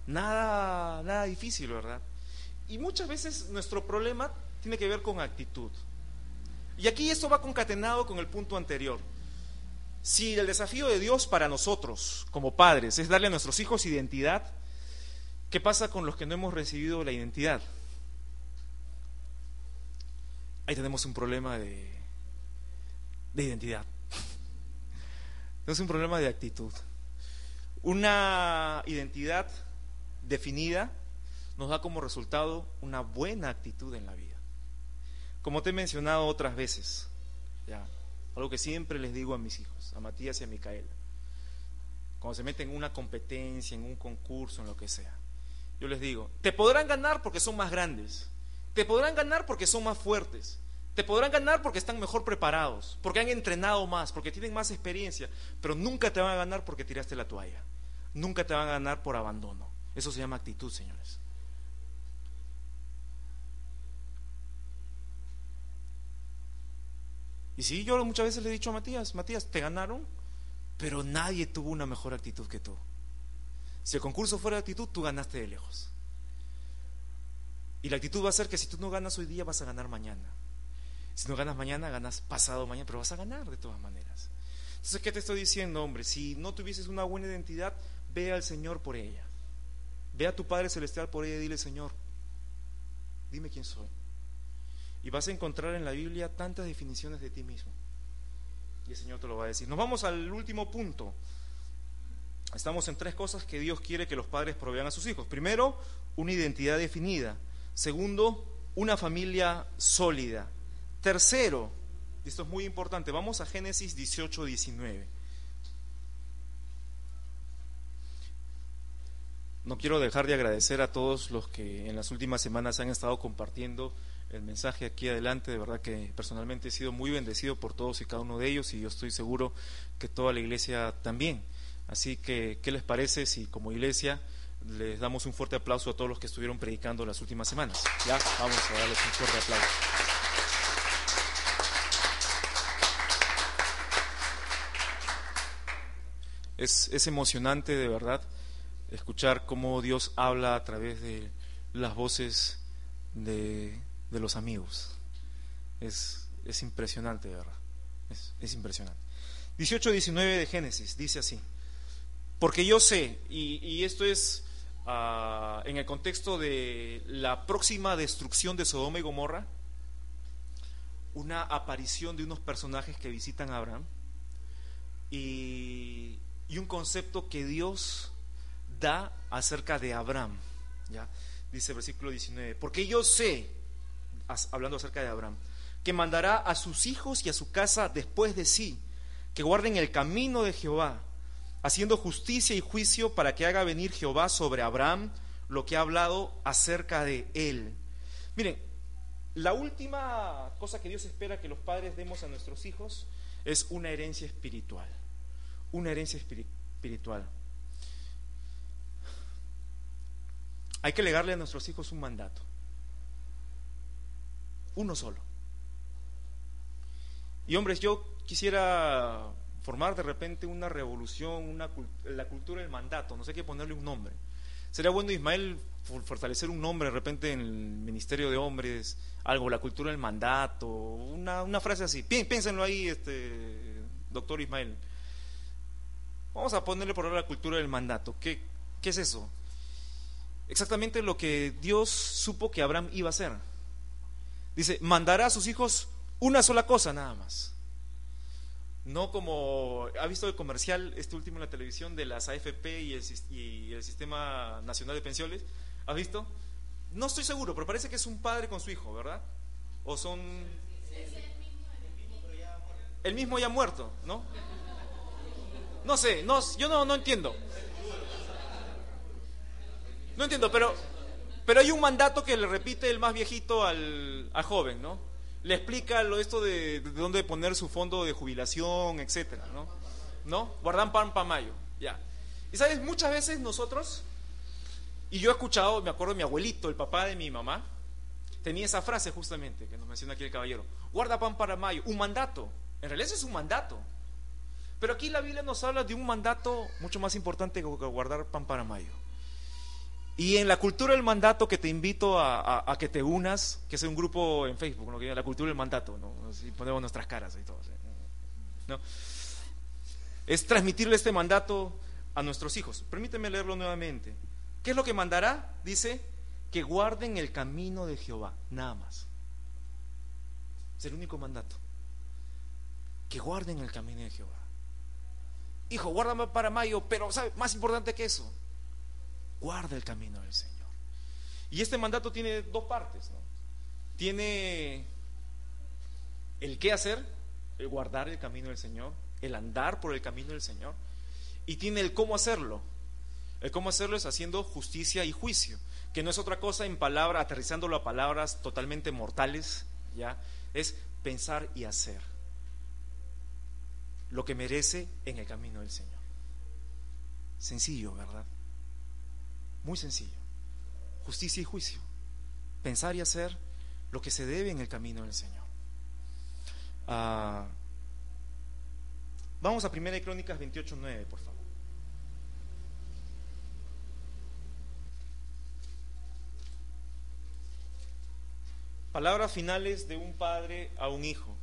Speaker 1: Nada, nada difícil, ¿verdad? Y muchas veces nuestro problema tiene que ver con actitud. Y aquí esto va concatenado con el punto anterior. Si el desafío de Dios para nosotros, como padres, es darle a nuestros hijos identidad, ¿qué pasa con los que no hemos recibido la identidad? ahí tenemos un problema de, de identidad. Tenemos un problema de actitud. Una identidad definida nos da como resultado una buena actitud en la vida. Como te he mencionado otras veces, algo que siempre les digo a mis hijos, a Matías y a Micaela, cuando se meten en una competencia, en un concurso, en lo que sea, yo les digo, te podrán ganar porque son más grandes, te podrán ganar porque son más fuertes. Te podrán ganar porque están mejor preparados, porque han entrenado más, porque tienen más experiencia, pero nunca te van a ganar porque tiraste la toalla. Nunca te van a ganar por abandono. Eso se llama actitud, señores. Y sí, yo muchas veces le he dicho a Matías, Matías, te ganaron, pero nadie tuvo una mejor actitud que tú. Si el concurso fuera de actitud, tú ganaste de lejos. Y la actitud va a ser que si tú no ganas hoy día, vas a ganar mañana. Si no ganas mañana, ganas pasado mañana, pero vas a ganar de todas maneras. Entonces, ¿qué te estoy diciendo, hombre? Si no tuvieses una buena identidad, ve al Señor por ella. Ve a tu Padre Celestial por ella y dile, Señor, dime quién soy. Y vas a encontrar en la Biblia tantas definiciones de ti mismo. Y el Señor te lo va a decir. Nos vamos al último punto. Estamos en tres cosas que Dios quiere que los padres provean a sus hijos. Primero, una identidad definida. Segundo, una familia sólida. Tercero, y esto es muy importante, vamos a Génesis 18, 19. No quiero dejar de agradecer a todos los que en las últimas semanas han estado compartiendo el mensaje aquí adelante. De verdad que personalmente he sido muy bendecido por todos y cada uno de ellos y yo estoy seguro que toda la iglesia también. Así que, ¿qué les parece si como iglesia les damos un fuerte aplauso a todos los que estuvieron predicando las últimas semanas. Ya, vamos a darles un fuerte aplauso. Es, es emocionante de verdad escuchar cómo Dios habla a través de las voces de, de los amigos. Es, es, impresionante, verdad. Es, es impresionante. 18-19 de Génesis dice así. Porque yo sé, y, y esto es Ah, en el contexto de la próxima destrucción de Sodoma y Gomorra, una aparición de unos personajes que visitan a Abraham y, un concepto que Dios da acerca de Abraham. ¿ya? Dice versículo 19, porque yo sé, hablando acerca de Abraham, que mandará a sus hijos y a su casa después de sí, que guarden el camino de Jehová haciendo justicia y juicio para que haga venir Jehová sobre Abraham lo que ha hablado acerca de él. Miren, la última cosa que Dios espera que los padres demos a nuestros hijos es una herencia espiritual. Una herencia espiritual. Hay que legarle a nuestros hijos un mandato. Uno solo. Y hombres, yo quisiera formar de repente una revolución, una, la cultura del mandato, no sé qué ponerle un nombre. Sería bueno, Ismael, fortalecer un nombre de repente en el Ministerio de Hombres, algo, la cultura del mandato, una, una frase así. Piénsenlo ahí, este, doctor Ismael. Vamos a ponerle por ahora la cultura del mandato. ¿Qué, ¿Qué es eso? Exactamente lo que Dios supo que Abraham iba a hacer. Dice, mandará a sus hijos una sola cosa nada más. No como, ¿ha visto el comercial, este último en la televisión, de las AFP y el, y el Sistema Nacional de Pensiones? ¿Ha visto? No estoy seguro, pero parece que es un padre con su hijo, ¿verdad? O son... El mismo ya muerto, ¿no? No sé, no, yo no, no entiendo. No entiendo, pero, pero hay un mandato que le repite el más viejito al, joven, ¿no? Le explica lo esto de, de, dónde poner su fondo de jubilación, etcétera, ¿no? ¿No? Guardan pan para mayo, ya. Y sabes, muchas veces nosotros, y yo he escuchado, me acuerdo de mi abuelito, el papá de mi mamá, tenía esa frase justamente que nos menciona aquí el caballero, guarda pan para mayo, un mandato. En realidad es un mandato. Pero aquí la Biblia nos habla de un mandato mucho más importante que guardar pan para mayo. Y en la cultura del mandato que te invito a, que te unas, que es un grupo en Facebook, la cultura del mandato, ¿no? Si ponemos nuestras caras y todo. ¿no? Es transmitirle este mandato a nuestros hijos. Permíteme leerlo nuevamente. ¿Qué es lo que mandará? Dice que guarden el camino de Jehová, nada más. Es el único mandato. Que guarden el camino de Jehová. Hijo, guárdame para mayo, pero ¿sabe? más importante que eso, guarda el camino del Señor. Y este mandato tiene dos partes. Tiene el qué hacer, el guardar el camino del Señor, el andar por el camino del Señor. Y tiene el cómo hacerlo. El cómo hacerlo es haciendo justicia y juicio, que no es otra cosa en palabra, aterrizándolo a palabras totalmente mortales, ¿ya? Es pensar y hacer lo que merece en el camino del Señor. Sencillo, ¿verdad? Muy sencillo. Justicia y juicio. Pensar y hacer lo que se debe en el camino del Señor. Ah, vamos a 1 Crónicas 28.9, por favor. Palabras finales de un padre a un hijo.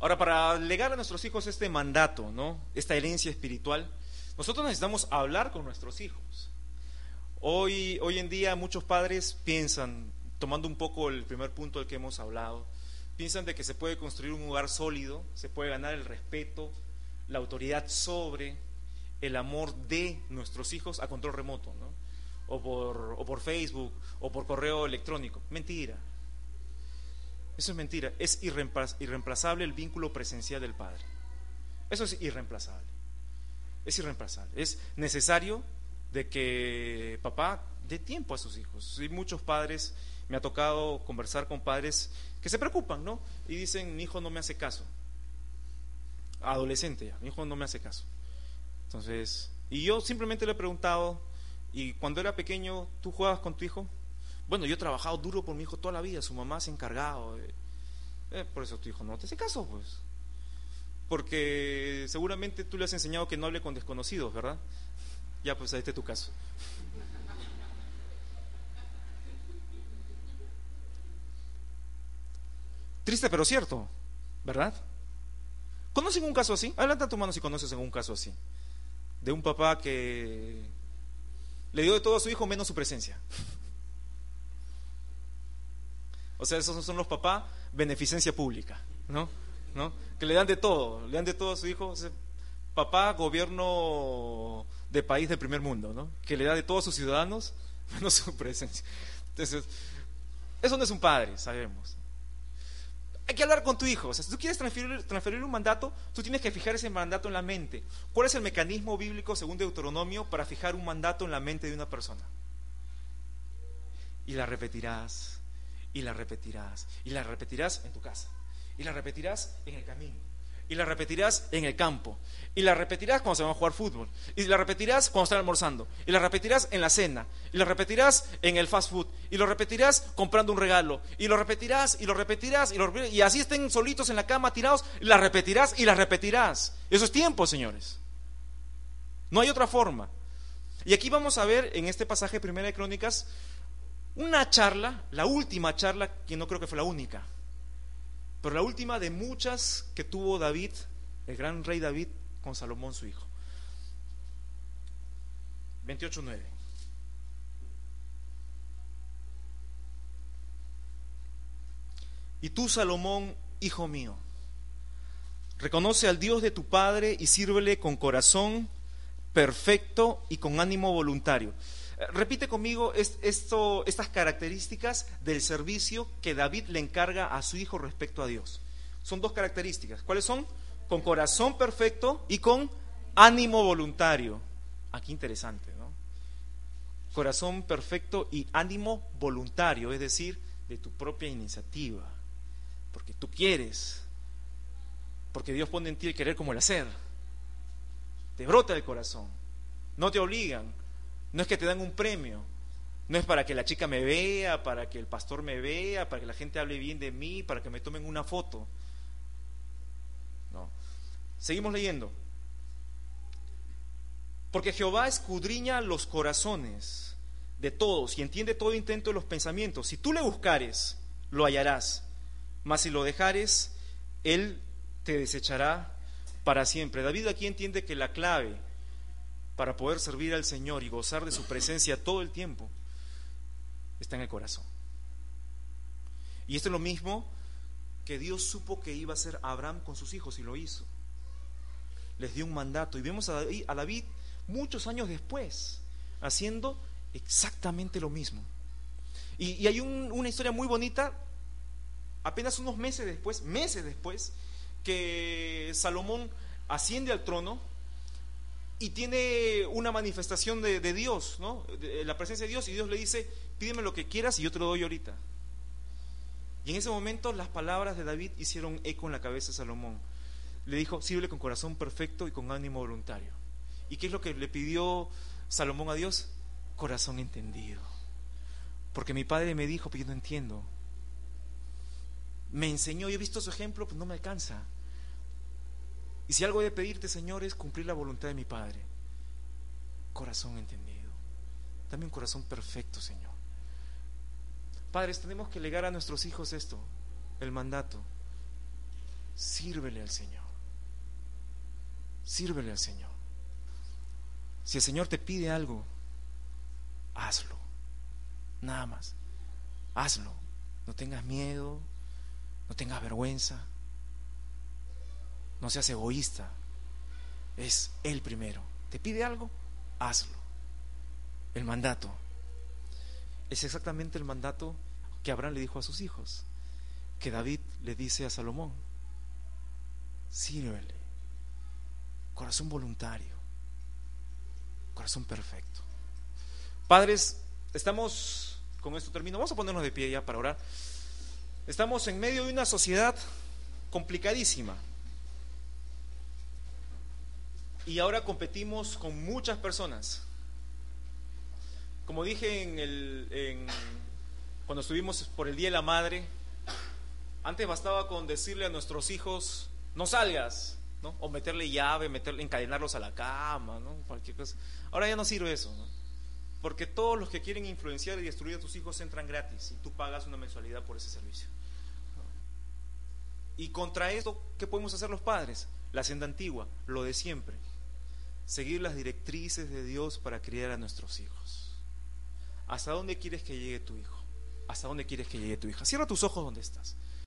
Speaker 1: Ahora, para legar a nuestros hijos este mandato, ¿no? Esta herencia espiritual, nosotros necesitamos hablar con nuestros hijos. Hoy, hoy en día muchos padres piensan, tomando un poco el primer punto del que hemos hablado, piensan de que se puede construir un hogar sólido, se puede ganar el respeto, la autoridad sobre el amor de nuestros hijos a control remoto, ¿no? o, por, o por Facebook, o por correo electrónico. Mentira. Eso es mentira. Es irreemplazable el vínculo presencial del Padre. Eso es irreemplazable es irreemplazable. Es necesario de que papá dé tiempo a sus hijos. Y muchos padres, me ha tocado conversar con padres que se preocupan, ¿no? Y dicen, mi hijo no me hace caso. Adolescente ya, mi hijo no me hace caso. Entonces, y yo simplemente le he preguntado, ¿y cuando era pequeño tú jugabas con tu hijo? Bueno, yo he trabajado duro por mi hijo toda la vida, su mamá se ha encargado. Eh, por eso tu hijo no te hace caso, pues porque seguramente tú le has enseñado que no hable con desconocidos, ¿verdad? Ya, pues ahí está tu caso. Triste pero cierto, ¿verdad? ¿Conocen un caso así? Adelanta tu mano si conoces algún caso así. De un papá que le dio de todo a su hijo menos su presencia. O sea, esos son los papás beneficencia pública, ¿no? Que le dan de todo, le dan de todo a su hijo. Papá, gobierno de país del primer mundo, ¿no? Que le da de todos a sus ciudadanos menos su presencia. Entonces, eso no es un padre, sabemos. Hay que hablar con tu hijo. Si tú quieres transferir un mandato, tú tienes que fijar ese mandato en la mente. ¿Cuál es el mecanismo bíblico, según Deuteronomio, para fijar un mandato en la mente de una persona? Y la repetirás, y la repetirás, y la repetirás en tu casa y la repetirás en el camino. Y la repetirás en el campo. Y la repetirás cuando se van a jugar fútbol. Y la repetirás cuando están almorzando. Y la repetirás en la cena. Y la repetirás en el fast food. Y lo repetirás comprando un regalo. Y lo repetirás y lo repetirás y lo repetirás. Y así estén solitos en la cama tirados. Y la repetirás y la repetirás. Eso es tiempo, señores. No hay otra forma. Y aquí vamos a ver en este pasaje Primera de Crónicas una charla, la última charla, que no creo que fue la única, pero la última de muchas que tuvo David, el gran rey David, con Salomón su hijo. 28.9. Y tú, Salomón, hijo mío, reconoce al Dios de tu Padre y sírvele con corazón perfecto y con ánimo voluntario. Repite conmigo estas características del servicio que David le encarga a su hijo respecto a Dios. Son dos características. ¿Cuáles son? Con corazón perfecto y con ánimo voluntario. Aquí interesante, ¿no? Corazón perfecto y ánimo voluntario, es decir, de tu propia iniciativa porque tú quieres, porque Dios pone en ti el querer como el hacer. Te brota el corazón, no te obligan, no es que te dan un premio, no es para que la chica me vea, para que el pastor me vea, para que la gente hable bien de mí, para que me tomen una foto. No. Seguimos leyendo. Porque Jehová escudriña los corazones de todos y entiende todo intento de los pensamientos. Si tú le buscares, lo hallarás mas si lo dejares, Él te desechará para siempre. David aquí entiende que la clave para poder servir al Señor y gozar de su presencia todo el tiempo está en el corazón. Y esto es lo mismo que Dios supo que iba a hacer Abraham con sus hijos y lo hizo. Les dio un mandato y vemos a David, muchos años después haciendo exactamente lo mismo. Y, hay una historia muy bonita apenas unos meses después, meses después, que Salomón asciende al trono y tiene una manifestación de, Dios, ¿no? De la presencia de Dios, y Dios le dice, pídeme lo que quieras y yo te lo doy ahorita. Y en ese momento las palabras de David hicieron eco en la cabeza de Salomón. Le dijo, sírvele con corazón perfecto y con ánimo voluntario. ¿Y qué es lo que le pidió Salomón a Dios? Corazón entendido. Porque mi padre me dijo, pero yo no entiendo me enseñó, y he visto su ejemplo, pues no me alcanza. Y si algo he de pedirte, Señor, es cumplir la voluntad de mi Padre. Corazón entendido. Dame un corazón perfecto, Señor. Padres, tenemos que legar a nuestros hijos esto, el mandato. Sírvele al Señor. Sírvele al Señor. Si el Señor te pide algo, hazlo. Nada más. Hazlo. No tengas miedo, no tengas vergüenza. No seas egoísta. Es Él primero. ¿Te pide algo? Hazlo. El mandato. Es exactamente el mandato que Abraham le dijo a sus hijos. Que David le dice a Salomón. Sírvele. Corazón voluntario. Corazón perfecto. Padres, estamos con esto termino. Vamos a ponernos de pie ya para orar. Estamos en medio de una sociedad complicadísima. Y ahora competimos con muchas personas. Como dije en el, cuando estuvimos por el Día de la Madre, antes bastaba con decirle a nuestros hijos, no salgas, ¿no? o meterle llave, meterle, encadenarlos a la cama, ¿no? cualquier cosa. Ahora ya no sirve eso, ¿no? porque todos los que quieren influenciar y destruir a tus hijos entran gratis y tú pagas una mensualidad por ese servicio. Y contra esto, ¿qué podemos hacer los padres? La senda antigua, lo de siempre. Seguir las directrices de Dios para criar a nuestros hijos. ¿Hasta dónde quieres que llegue tu hijo? ¿Hasta dónde quieres que llegue tu hija? Cierra tus ojos donde estás.